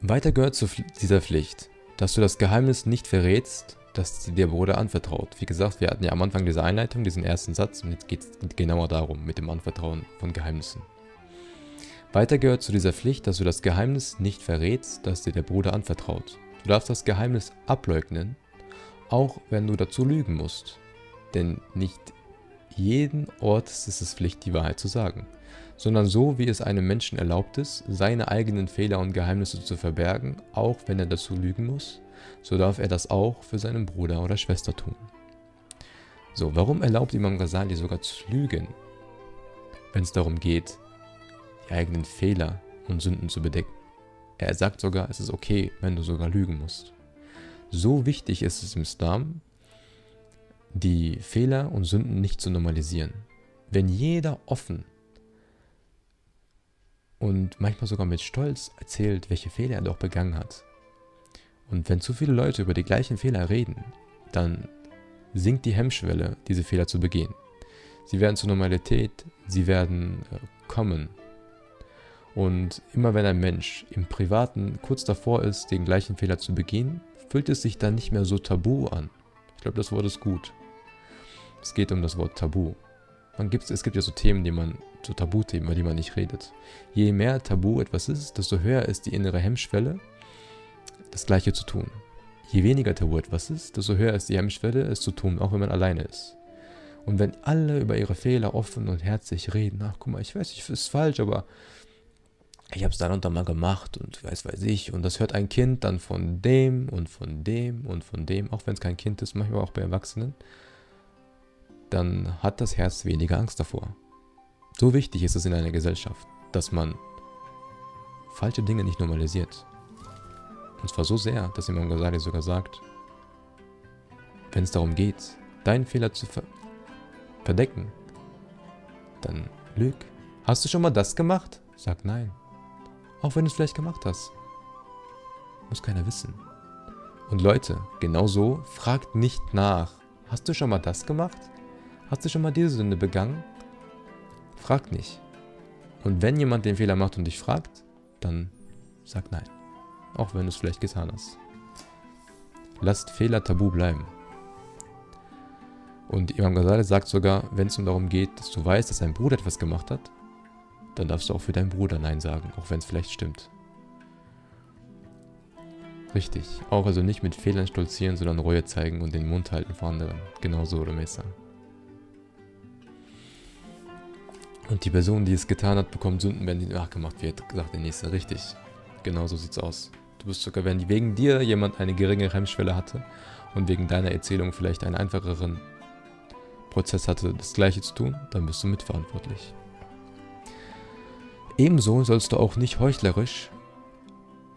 A: Weiter gehört zu dieser Pflicht, dass du das Geheimnis nicht verrätst, das dir Bruder anvertraut. Wie gesagt, wir hatten ja am Anfang diese Einleitung, diesen ersten Satz, und jetzt geht es genauer darum, mit dem Anvertrauen von Geheimnissen. Weiter gehört zu dieser Pflicht, dass du das Geheimnis nicht verrätst, das dir der Bruder anvertraut. Du darfst das Geheimnis ableugnen, auch wenn du dazu lügen musst. Denn nicht jeden Ort ist es Pflicht, die Wahrheit zu sagen, sondern so, wie es einem Menschen erlaubt ist, seine eigenen Fehler und Geheimnisse zu verbergen, auch wenn er dazu lügen muss, so darf er das auch für seinen Bruder oder Schwester tun. So, warum erlaubt Imam Ghazali sogar zu lügen, wenn es darum geht, die eigenen Fehler und Sünden zu bedecken? Er sagt sogar, es ist okay, wenn du sogar lügen musst. So wichtig ist es im Islam, die Fehler und Sünden nicht zu normalisieren. Wenn jeder offen und manchmal sogar mit Stolz erzählt, welche Fehler er doch begangen hat. Und wenn zu viele Leute über die gleichen Fehler reden, dann sinkt die Hemmschwelle, diese Fehler zu begehen. Sie werden zur Normalität, sie werden äh, kommen. Und immer wenn ein Mensch im Privaten kurz davor ist, den gleichen Fehler zu begehen, fühlt es sich dann nicht mehr so tabu an. Ich glaube, das Wort ist gut. Es geht um das Wort Tabu. Man gibt, es gibt ja so Themen, die man, so Tabuthemen, über die man nicht redet. Je mehr Tabu etwas ist, desto höher ist die innere Hemmschwelle, das Gleiche zu tun. Je weniger Tabu etwas ist, desto höher ist die Hemmschwelle, es zu tun, auch wenn man alleine ist. Und wenn alle über ihre Fehler offen und herzlich reden, ach guck mal, ich weiß, ich ist falsch, aber ich habe es dann und dann mal gemacht und weiß, weiß ich. Und das hört ein Kind dann von dem und von dem und von dem, auch wenn es kein Kind ist, manchmal auch bei Erwachsenen dann hat das Herz weniger Angst davor. So wichtig ist es in einer Gesellschaft, dass man falsche Dinge nicht normalisiert. Und zwar so sehr, dass Imam Ghazali sogar sagt, wenn es darum geht, deinen Fehler zu ver verdecken, dann lüg. Hast du schon mal das gemacht? Sag nein. Auch wenn du es vielleicht gemacht hast. Muss keiner wissen. Und Leute, genau so, fragt nicht nach. Hast du schon mal das gemacht? Hast du schon mal diese Sünde begangen? Frag nicht. Und wenn jemand den Fehler macht und dich fragt, dann sag nein. Auch wenn du es vielleicht getan hast. Lasst Fehler tabu bleiben. Und Imam Ghazali sagt sogar, wenn es darum geht, dass du weißt, dass dein Bruder etwas gemacht hat, dann darfst du auch für deinen Bruder Nein sagen, auch wenn es vielleicht stimmt. Richtig. Auch also nicht mit Fehlern stolzieren, sondern Reue zeigen und den Mund halten vor anderen. Genauso, Remesa. Und die Person, die es getan hat, bekommt Sünden, wenn die nachgemacht wird, sagt der Nächste. Richtig. Genau so sieht's aus. Du bist sogar, wenn wegen dir jemand eine geringe Hemmschwelle hatte und wegen deiner Erzählung vielleicht einen einfacheren Prozess hatte, das Gleiche zu tun, dann bist du mitverantwortlich. Ebenso sollst du auch nicht heuchlerisch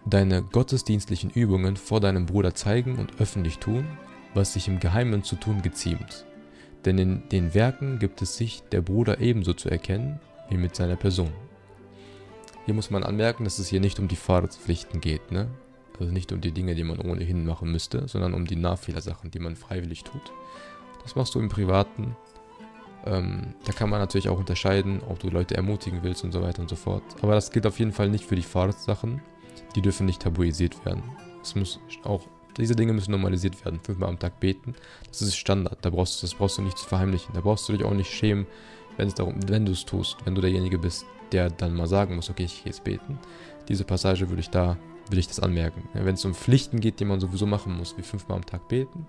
A: deine gottesdienstlichen Übungen vor deinem Bruder zeigen und öffentlich tun, was sich im Geheimen zu tun geziemt denn in den Werken gibt es sich der Bruder ebenso zu erkennen wie mit seiner Person. Hier muss man anmerken, dass es hier nicht um die Fahrtspflichten geht, ne? Also nicht um die Dinge, die man ohnehin machen müsste, sondern um die Nachfehlersachen, die man freiwillig tut. Das machst du im Privaten. Ähm, da kann man natürlich auch unterscheiden, ob du Leute ermutigen willst und so weiter und so fort. Aber das gilt auf jeden Fall nicht für die Fahrtsachen. Die dürfen nicht tabuisiert werden. Es muss auch diese Dinge müssen normalisiert werden. Fünfmal am Tag beten. Das ist Standard. Da brauchst, das brauchst du nicht zu verheimlichen. Da brauchst du dich auch nicht schämen, wenn es darum, wenn du es tust, wenn du derjenige bist, der dann mal sagen muss, okay, ich gehe jetzt beten. Diese Passage würde ich da, würde ich das anmerken. wenn es um Pflichten geht, die man sowieso machen muss, wie fünfmal am Tag beten,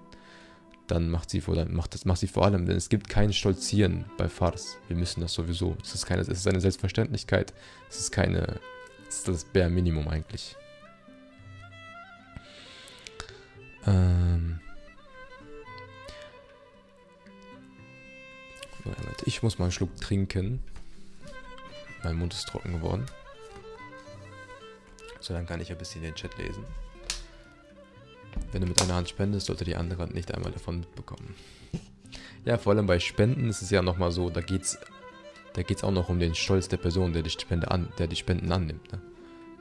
A: dann macht sie vor, dann macht das, macht sie vor allem, denn es gibt kein Stolzieren bei Fars. Wir müssen das sowieso. Es ist keine, es ist eine Selbstverständlichkeit. Es ist keine, es ist das Bare Minimum eigentlich. Ähm. Ich muss mal einen Schluck trinken. Mein Mund ist trocken geworden. So, dann kann ich ein bisschen den Chat lesen. Wenn du mit einer Hand spendest, sollte die andere Hand nicht einmal davon mitbekommen. Ja, vor allem bei Spenden ist es ja nochmal so, da geht's, da geht's auch noch um den Stolz der Person, der die Spende an, der die Spenden annimmt. Ne?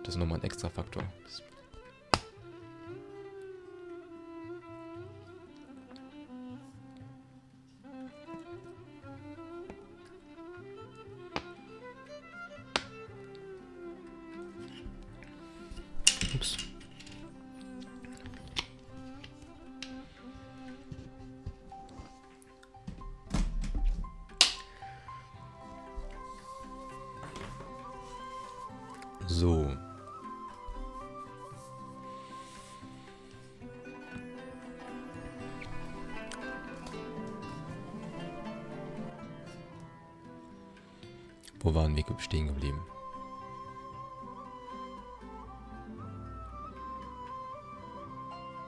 A: Das ist nochmal ein extra Faktor. Das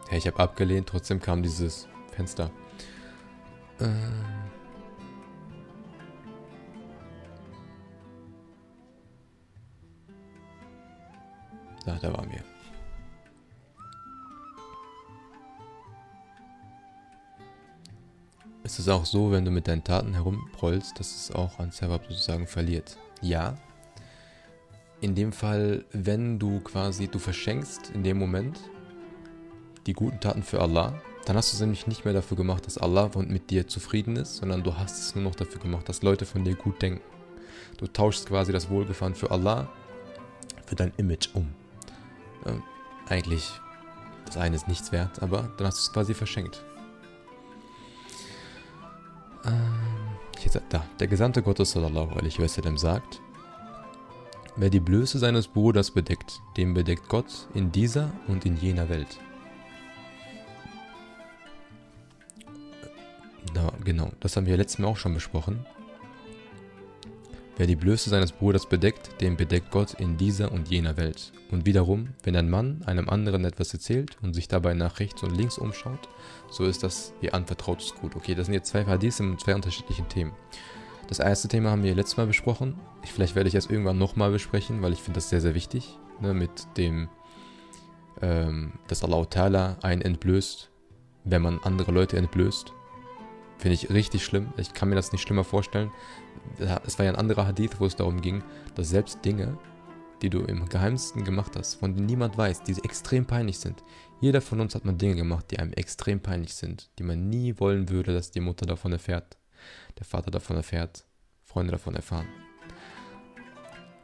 A: Ja, ich habe abgelehnt, trotzdem kam dieses Fenster. Ähm. Da, da waren wir. Es auch so, wenn du mit deinen Taten herumprollst, dass es auch an Servab sozusagen verliert. Ja. In dem Fall, wenn du quasi, du verschenkst in dem Moment die guten Taten für Allah, dann hast du es nämlich nicht mehr dafür gemacht, dass Allah mit dir zufrieden ist, sondern du hast es nur noch dafür gemacht, dass Leute von dir gut denken. Du tauschst quasi das Wohlgefallen für Allah für dein Image um. Ja, eigentlich, das eine ist nichts wert, aber dann hast du es quasi verschenkt. Ähm, jetzt, da, der Gesandte Gottes sallallahu alaihi wasallam sagt, wer die Blöße seines Bruders bedeckt, dem bedeckt Gott in dieser und in jener Welt. Genau, das haben wir letztes Mal auch schon besprochen. Wer die Blöße seines Bruders bedeckt, den bedeckt Gott in dieser und jener Welt. Und wiederum, wenn ein Mann einem anderen etwas erzählt und sich dabei nach rechts und links umschaut, so ist das wie anvertrautes Gut. Okay, das sind jetzt zwei Hadiths mit zwei unterschiedlichen Themen. Das erste Thema haben wir letztes Mal besprochen. Ich, vielleicht werde ich es irgendwann nochmal besprechen, weil ich finde das sehr, sehr wichtig. Ne, mit dem, ähm, dass Allah Ta'ala einen entblößt, wenn man andere Leute entblößt. Finde ich richtig schlimm. Ich kann mir das nicht schlimmer vorstellen. Es war ja ein anderer Hadith, wo es darum ging, dass selbst Dinge, die du im Geheimsten gemacht hast, von denen niemand weiß, die extrem peinlich sind. Jeder von uns hat mal Dinge gemacht, die einem extrem peinlich sind, die man nie wollen würde, dass die Mutter davon erfährt, der Vater davon erfährt, Freunde davon erfahren.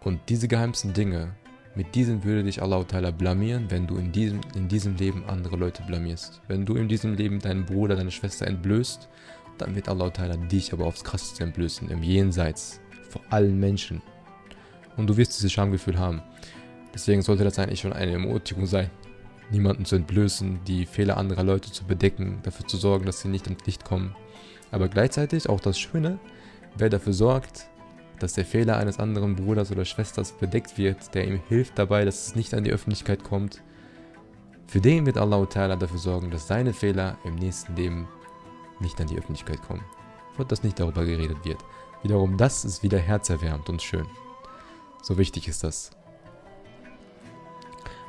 A: Und diese geheimsten Dinge, mit diesen würde dich Allah Ta'ala blamieren, wenn du in diesem, in diesem Leben andere Leute blamierst. Wenn du in diesem Leben deinen Bruder, deine Schwester entblößt dann wird Allah Ta'ala dich aber aufs krasseste entblößen, im Jenseits, vor allen Menschen. Und du wirst dieses Schamgefühl haben. Deswegen sollte das eigentlich schon eine Ermutigung sein, niemanden zu entblößen, die Fehler anderer Leute zu bedecken, dafür zu sorgen, dass sie nicht ins Licht kommen. Aber gleichzeitig auch das Schöne, wer dafür sorgt, dass der Fehler eines anderen Bruders oder Schwesters bedeckt wird, der ihm hilft dabei, dass es nicht an die Öffentlichkeit kommt, für den wird Allah Ta'ala dafür sorgen, dass seine Fehler im nächsten Leben nicht an die Öffentlichkeit kommen. Und dass nicht darüber geredet wird. Wiederum, das ist wieder herzerwärmend und schön. So wichtig ist das.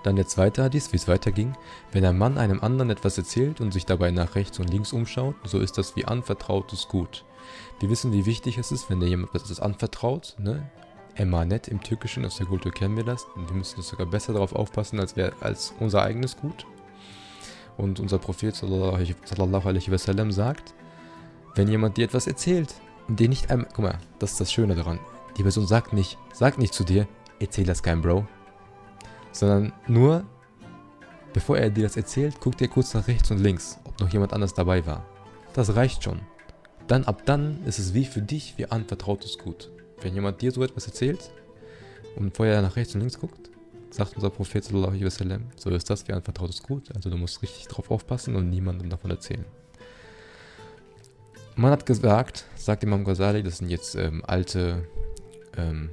A: Dann der zweite Hadith, wie es weiterging. Wenn ein Mann einem anderen etwas erzählt und sich dabei nach rechts und links umschaut, so ist das wie anvertrautes Gut. Wir wissen, wie wichtig es ist, wenn dir jemand etwas anvertraut. Ne? Emanet im Türkischen, aus der Kultur kennen wir das. Wir müssen sogar besser darauf aufpassen, als, wir, als unser eigenes Gut. Und unser Prophet sallallahu alaihi wasallam sagt, wenn jemand dir etwas erzählt und dir nicht einmal, guck mal, das ist das Schöne daran, die Person sagt nicht, sagt nicht zu dir, erzähl das kein Bro, sondern nur, bevor er dir das erzählt, guckt er kurz nach rechts und links, ob noch jemand anders dabei war. Das reicht schon. Dann, ab dann ist es wie für dich wie anvertrautes Gut. Wenn jemand dir so etwas erzählt und vorher nach rechts und links guckt, sagt unser Prophet so ist das wie ein vertrautes Gut. Also du musst richtig drauf aufpassen und niemandem davon erzählen. Man hat gesagt, sagt Imam Ghazali, das sind jetzt ähm, alte ähm,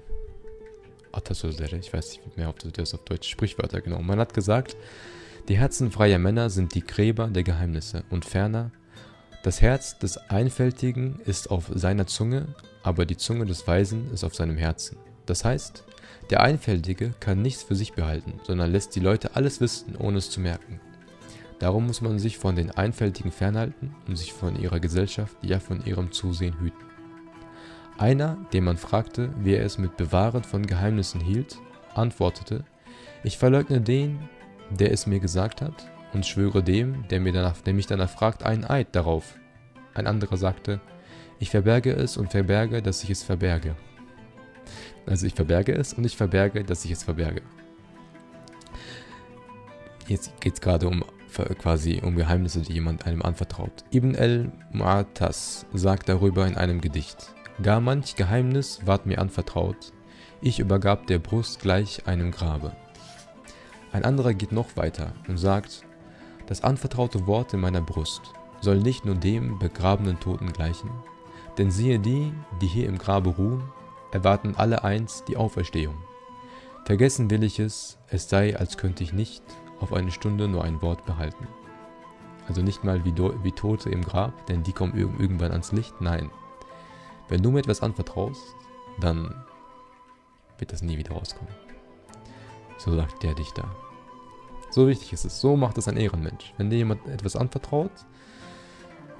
A: ich weiß nicht mehr, ob das auf Deutsch Sprichwörter genau. Man hat gesagt, die Herzen freier Männer sind die Gräber der Geheimnisse und ferner, das Herz des Einfältigen ist auf seiner Zunge, aber die Zunge des Weisen ist auf seinem Herzen. Das heißt, der Einfältige kann nichts für sich behalten, sondern lässt die Leute alles wissen, ohne es zu merken. Darum muss man sich von den Einfältigen fernhalten und sich von ihrer Gesellschaft, ja von ihrem Zusehen hüten. Einer, den man fragte, wie er es mit Bewahren von Geheimnissen hielt, antwortete, ich verleugne den, der es mir gesagt hat, und schwöre dem, der, mir danach, der mich danach fragt, einen Eid darauf. Ein anderer sagte, ich verberge es und verberge, dass ich es verberge. Also ich verberge es und ich verberge, dass ich es verberge. Jetzt geht es gerade um quasi um Geheimnisse, die jemand einem anvertraut. Ibn el-Mu'atas sagt darüber in einem Gedicht. Gar manch Geheimnis ward mir anvertraut, ich übergab der Brust gleich einem Grabe. Ein anderer geht noch weiter und sagt, das anvertraute Wort in meiner Brust soll nicht nur dem begrabenen Toten gleichen, denn siehe die, die hier im Grabe ruhen, erwarten alle eins die Auferstehung. Vergessen will ich es, es sei, als könnte ich nicht auf eine Stunde nur ein Wort behalten. Also nicht mal wie, wie Tote im Grab, denn die kommen irgendwann ans Licht. Nein. Wenn du mir etwas anvertraust, dann wird das nie wieder rauskommen. So sagt der Dichter. So wichtig ist es. So macht es ein Ehrenmensch. Wenn dir jemand etwas anvertraut,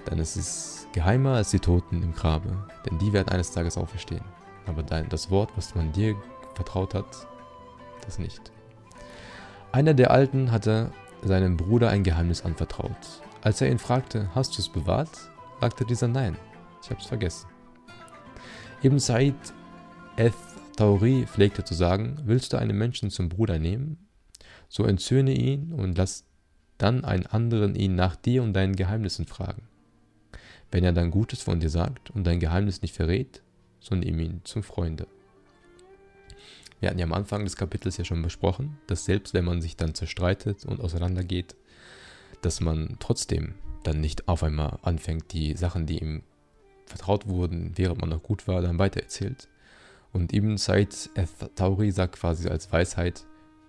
A: dann ist es geheimer als die Toten im Grabe. Denn die werden eines Tages auferstehen. Aber dein, das Wort, was man dir vertraut hat, das nicht. Einer der Alten hatte seinem Bruder ein Geheimnis anvertraut. Als er ihn fragte, hast du es bewahrt, sagte dieser nein, ich habe es vergessen. Ibn Said Eth Tauri pflegte zu sagen, willst du einen Menschen zum Bruder nehmen, so entzürne ihn und lass dann einen anderen ihn nach dir und deinen Geheimnissen fragen. Wenn er dann Gutes von dir sagt und dein Geheimnis nicht verrät, so nimm ihn zum Freunde. Wir hatten ja am Anfang des Kapitels ja schon besprochen, dass selbst wenn man sich dann zerstreitet und auseinandergeht, dass man trotzdem dann nicht auf einmal anfängt, die Sachen, die ihm vertraut wurden, während man noch gut war, dann weitererzählt. Und Ibn Said Tauri sagt quasi als Weisheit,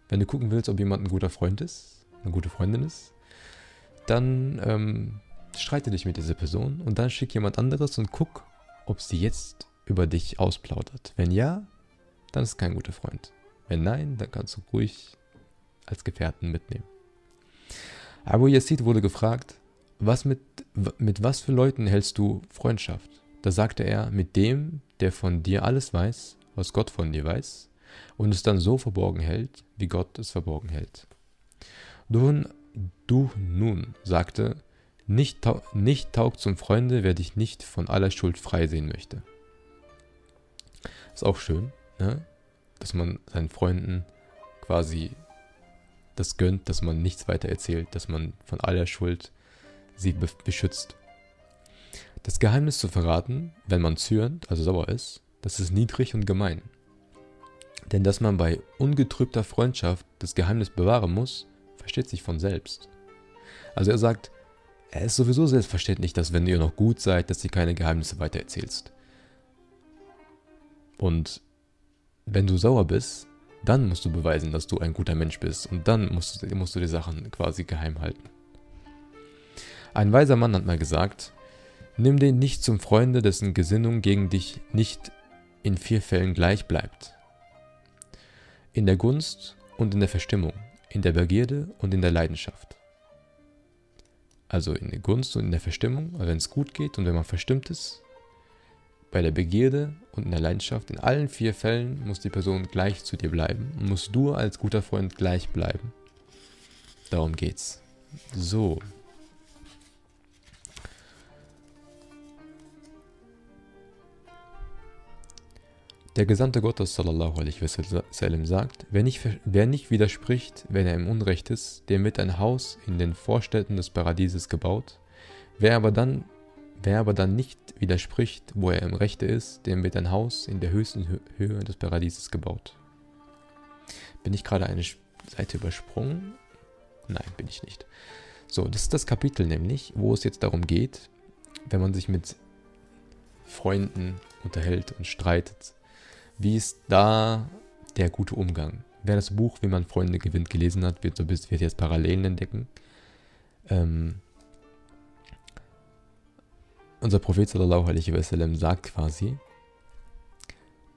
A: wenn du gucken willst, ob jemand ein guter Freund ist, eine gute Freundin ist, dann ähm, streite dich mit dieser Person und dann schick jemand anderes und guck, ob sie jetzt über dich ausplaudert. Wenn ja, dann ist kein guter Freund. Wenn nein, dann kannst du ruhig als Gefährten mitnehmen. Abu Yazid wurde gefragt, was mit, mit was für Leuten hältst du Freundschaft? Da sagte er, mit dem, der von dir alles weiß, was Gott von dir weiß, und es dann so verborgen hält, wie Gott es verborgen hält. Du nun sagte, nicht, nicht taugt zum Freunde, wer dich nicht von aller Schuld frei sehen möchte. Ist auch schön ne? dass man seinen Freunden quasi das gönnt, dass man nichts weiter erzählt, dass man von aller Schuld sie be beschützt. Das Geheimnis zu verraten, wenn man zürnt, also sauer ist, das ist niedrig und gemein. Denn dass man bei ungetrübter Freundschaft das Geheimnis bewahren muss, versteht sich von selbst. Also er sagt, er ist sowieso selbstverständlich, dass wenn ihr noch gut seid, dass ihr keine Geheimnisse weitererzählst. Und wenn du sauer bist, dann musst du beweisen, dass du ein guter Mensch bist und dann musst du, musst du die Sachen quasi geheim halten. Ein weiser Mann hat mal gesagt, nimm den nicht zum Freunde, dessen Gesinnung gegen dich nicht in vier Fällen gleich bleibt. In der Gunst und in der Verstimmung, in der Begierde und in der Leidenschaft. Also in der Gunst und in der Verstimmung, wenn es gut geht und wenn man verstimmt ist, bei der Begierde und in der Leidenschaft, in allen vier Fällen muss die Person gleich zu dir bleiben und musst du als guter Freund gleich bleiben. Darum geht's. So. Der Gesandte Gottes sallallahu alaihi wasallam sagt, wer nicht, wer nicht widerspricht, wenn er im Unrecht ist, dem wird ein Haus in den Vorstädten des Paradieses gebaut. Wer aber dann Wer aber dann nicht widerspricht, wo er im Rechte ist, dem wird ein Haus in der höchsten Höhe des Paradieses gebaut. Bin ich gerade eine Seite übersprungen? Nein, bin ich nicht. So, das ist das Kapitel nämlich, wo es jetzt darum geht, wenn man sich mit Freunden unterhält und streitet, wie ist da der gute Umgang? Wer das Buch, wie man Freunde gewinnt, gelesen hat, wird, so wird jetzt Parallelen entdecken. Ähm, unser Prophet sallallahu alaihi wasallam sagt quasi,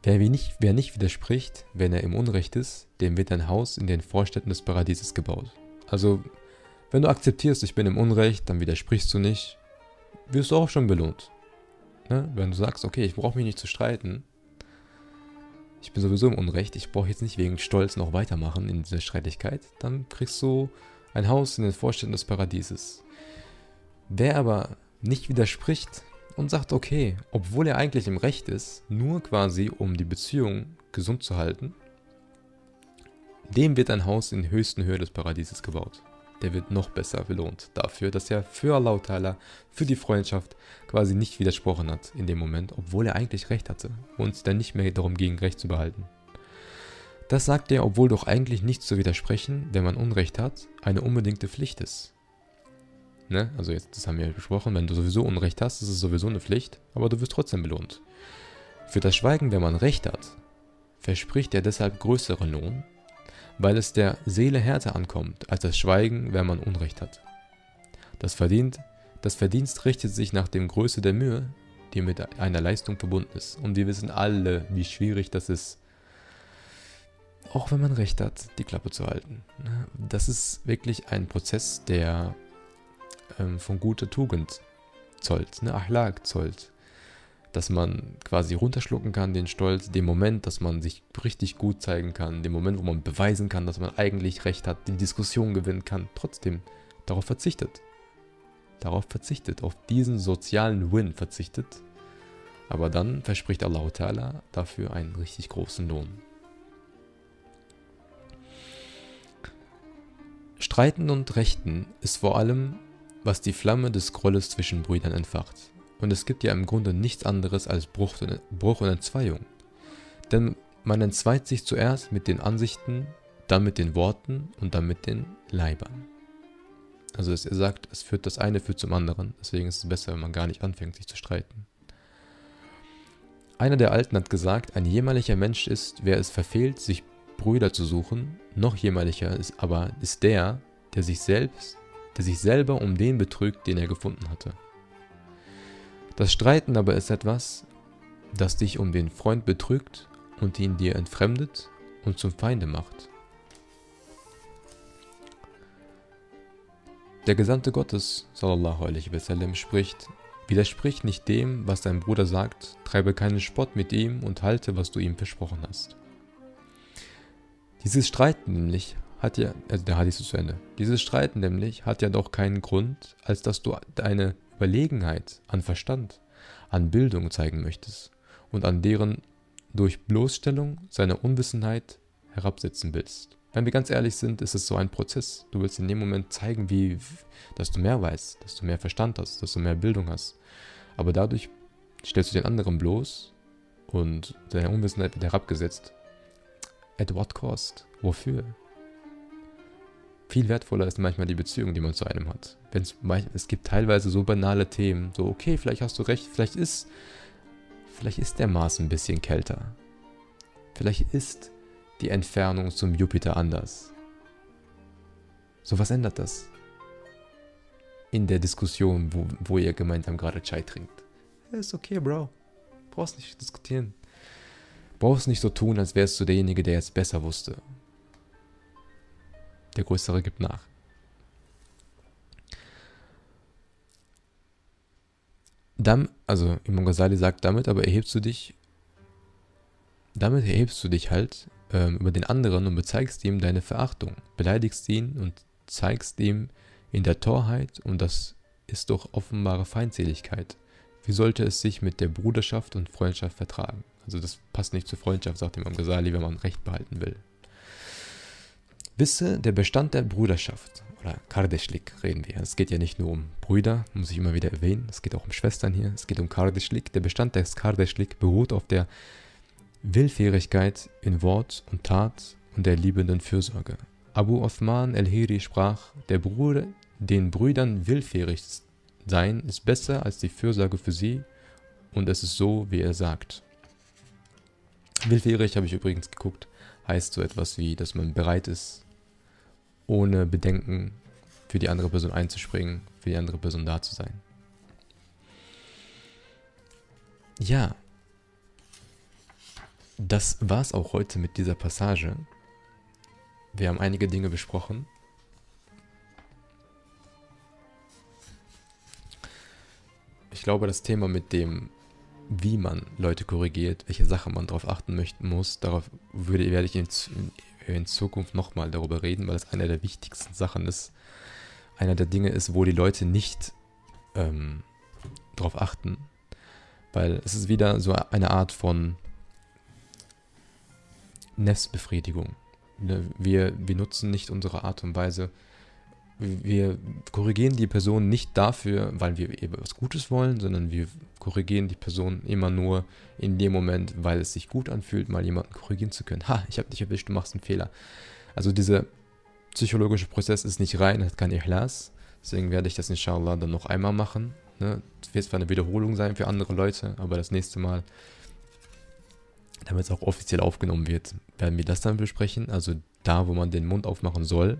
A: wer nicht, wer nicht widerspricht, wenn er im Unrecht ist, dem wird ein Haus in den Vorstädten des Paradieses gebaut. Also, wenn du akzeptierst, ich bin im Unrecht, dann widersprichst du nicht, wirst du auch schon belohnt. Ne? Wenn du sagst, okay, ich brauche mich nicht zu streiten, ich bin sowieso im Unrecht, ich brauche jetzt nicht wegen Stolz noch weitermachen in dieser Streitigkeit, dann kriegst du ein Haus in den Vorstädten des Paradieses. Wer aber nicht widerspricht und sagt, okay, obwohl er eigentlich im Recht ist, nur quasi um die Beziehung gesund zu halten, dem wird ein Haus in höchsten Höhe des Paradieses gebaut. Der wird noch besser belohnt dafür, dass er für Allah Ta'ala, für die Freundschaft quasi nicht widersprochen hat in dem Moment, obwohl er eigentlich Recht hatte und dann nicht mehr darum ging, Recht zu behalten. Das sagt er, obwohl doch eigentlich nichts zu widersprechen, wenn man Unrecht hat, eine unbedingte Pflicht ist. Ne? Also jetzt, das haben wir besprochen, wenn du sowieso Unrecht hast, ist es sowieso eine Pflicht, aber du wirst trotzdem belohnt. Für das Schweigen, wenn man Recht hat, verspricht er deshalb größeren Lohn, weil es der Seele härter ankommt als das Schweigen, wenn man Unrecht hat. Das, verdient, das Verdienst richtet sich nach dem Größe der Mühe, die mit einer Leistung verbunden ist. Und wir wissen alle, wie schwierig das ist, auch wenn man recht hat, die Klappe zu halten. Das ist wirklich ein Prozess, der ähm, von guter Tugend zollt, ne, Ahlak zollt. Dass man quasi runterschlucken kann, den Stolz, den Moment, dass man sich richtig gut zeigen kann, den Moment, wo man beweisen kann, dass man eigentlich recht hat, die Diskussion gewinnen kann, trotzdem darauf verzichtet. Darauf verzichtet, auf diesen sozialen Win verzichtet. Aber dann verspricht Allah Ta'ala dafür einen richtig großen Lohn. Streiten und Rechten ist vor allem, was die Flamme des Grolles zwischen Brüdern entfacht. Und es gibt ja im Grunde nichts anderes als Bruch, Bruch und Entzweiung. Denn man entzweit sich zuerst mit den Ansichten, dann mit den Worten und dann mit den Leibern. Also er sagt, es führt das eine führt zum anderen. Deswegen ist es besser, wenn man gar nicht anfängt, sich zu streiten. Einer der Alten hat gesagt, ein jämmerlicher Mensch ist, wer es verfehlt, sich Brüder zu suchen, noch jämmerlicher ist aber ist der, der sich selbst, der sich selber um den betrügt, den er gefunden hatte. Das Streiten aber ist etwas, das dich um den Freund betrügt und ihn dir entfremdet und zum Feinde macht. Der Gesandte Gottes, sallallahu alaihi wasallam, spricht, widersprich nicht dem, was dein Bruder sagt, treibe keinen Spott mit ihm und halte, was du ihm versprochen hast. Dieses Streiten nämlich hat ja, also der Hadith ist zu Ende. Dieses Streiten nämlich hat ja doch keinen Grund, als dass du deine Überlegenheit an Verstand, an Bildung zeigen möchtest und an deren durch Bloßstellung seiner Unwissenheit herabsetzen willst. Wenn wir ganz ehrlich sind, ist es so ein Prozess. Du willst in dem Moment zeigen, wie, dass du mehr weißt, dass du mehr Verstand hast, dass du mehr Bildung hast. Aber dadurch stellst du den anderen bloß und deine Unwissenheit wird herabgesetzt At what cost? Wofür? Viel wertvoller ist manchmal die Beziehung, die man zu einem hat. Wenn's, es gibt teilweise so banale Themen, so okay, vielleicht hast du recht, vielleicht ist, vielleicht ist der Mars ein bisschen kälter. Vielleicht ist die Entfernung zum Jupiter anders. So was ändert das? In der Diskussion, wo, wo ihr gemeinsam gerade Chai trinkt. Ist okay, Bro. Brauchst nicht diskutieren. Brauchst nicht so tun, als wärst du derjenige, der jetzt besser wusste. Der Größere gibt nach. Dann, also Imam Ghazali sagt damit, aber erhebst du dich, damit erhebst du dich halt ähm, über den anderen und bezeigst ihm deine Verachtung, beleidigst ihn und zeigst ihm in der Torheit und das ist doch offenbare Feindseligkeit. Wie sollte es sich mit der Bruderschaft und Freundschaft vertragen? Also das passt nicht zur Freundschaft, sagt Imam Ghazali, wenn man Recht behalten will. Wisse, der Bestand der Bruderschaft, oder Kardeschlik reden wir. Es geht ja nicht nur um Brüder, muss ich immer wieder erwähnen. Es geht auch um Schwestern hier. Es geht um Kardeschlik. Der Bestand des Kardeschlik beruht auf der Willfährigkeit in Wort und Tat und der liebenden Fürsorge. Abu Othman el-Hiri sprach, der Bruder, den Brüdern willfährig sein, ist besser als die Fürsorge für sie und es ist so, wie er sagt. Willfährig habe ich übrigens geguckt, heißt so etwas wie, dass man bereit ist, ohne Bedenken für die andere Person einzuspringen, für die andere Person da zu sein. Ja, das war es auch heute mit dieser Passage. Wir haben einige Dinge besprochen. Ich glaube, das Thema mit dem wie man Leute korrigiert, welche Sachen man darauf achten möchten muss, darauf würde, werde ich in, in Zukunft nochmal darüber reden, weil es einer der wichtigsten Sachen ist. Einer der Dinge ist, wo die Leute nicht ähm, darauf achten. Weil es ist wieder so eine Art von Nestbefriedigung. Ne, wir, wir nutzen nicht unsere Art und Weise, wir korrigieren die Person nicht dafür, weil wir etwas Gutes wollen, sondern wir korrigieren die Person immer nur in dem Moment, weil es sich gut anfühlt, mal jemanden korrigieren zu können. Ha, ich habe dich erwischt, du machst einen Fehler. Also dieser psychologische Prozess ist nicht rein, hat kein Ikhlas. Deswegen werde ich das inshallah dann noch einmal machen. Ne? Das wird zwar eine Wiederholung sein für andere Leute, aber das nächste Mal, damit es auch offiziell aufgenommen wird, werden wir das dann besprechen. Also da, wo man den Mund aufmachen soll,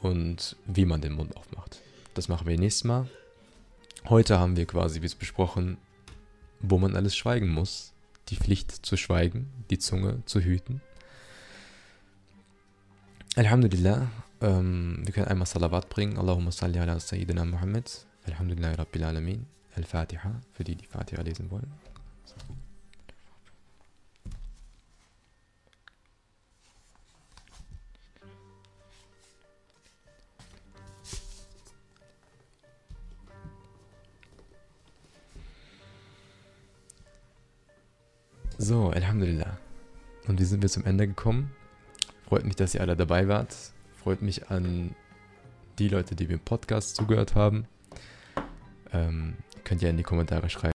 A: und wie man den Mund aufmacht. das machen wir nächstes Mal. Heute haben wir quasi wie besprochen, wo man alles schweigen muss. Die Pflicht zu schweigen, die Zunge zu hüten. Alhamdulillah, ähm, wir können einmal Salawat bringen. Allahumma salli ala Sayyidina Muhammad. Alhamdulillah Rabbil Alamin. Al-Fatiha, für die, die Fatiha lesen wollen. So, Alhamdulillah. Und wie sind wir zum Ende gekommen? Freut mich, dass ihr alle dabei wart. Freut mich an die Leute, die mir im Podcast zugehört haben. Ähm, könnt ihr in die Kommentare schreiben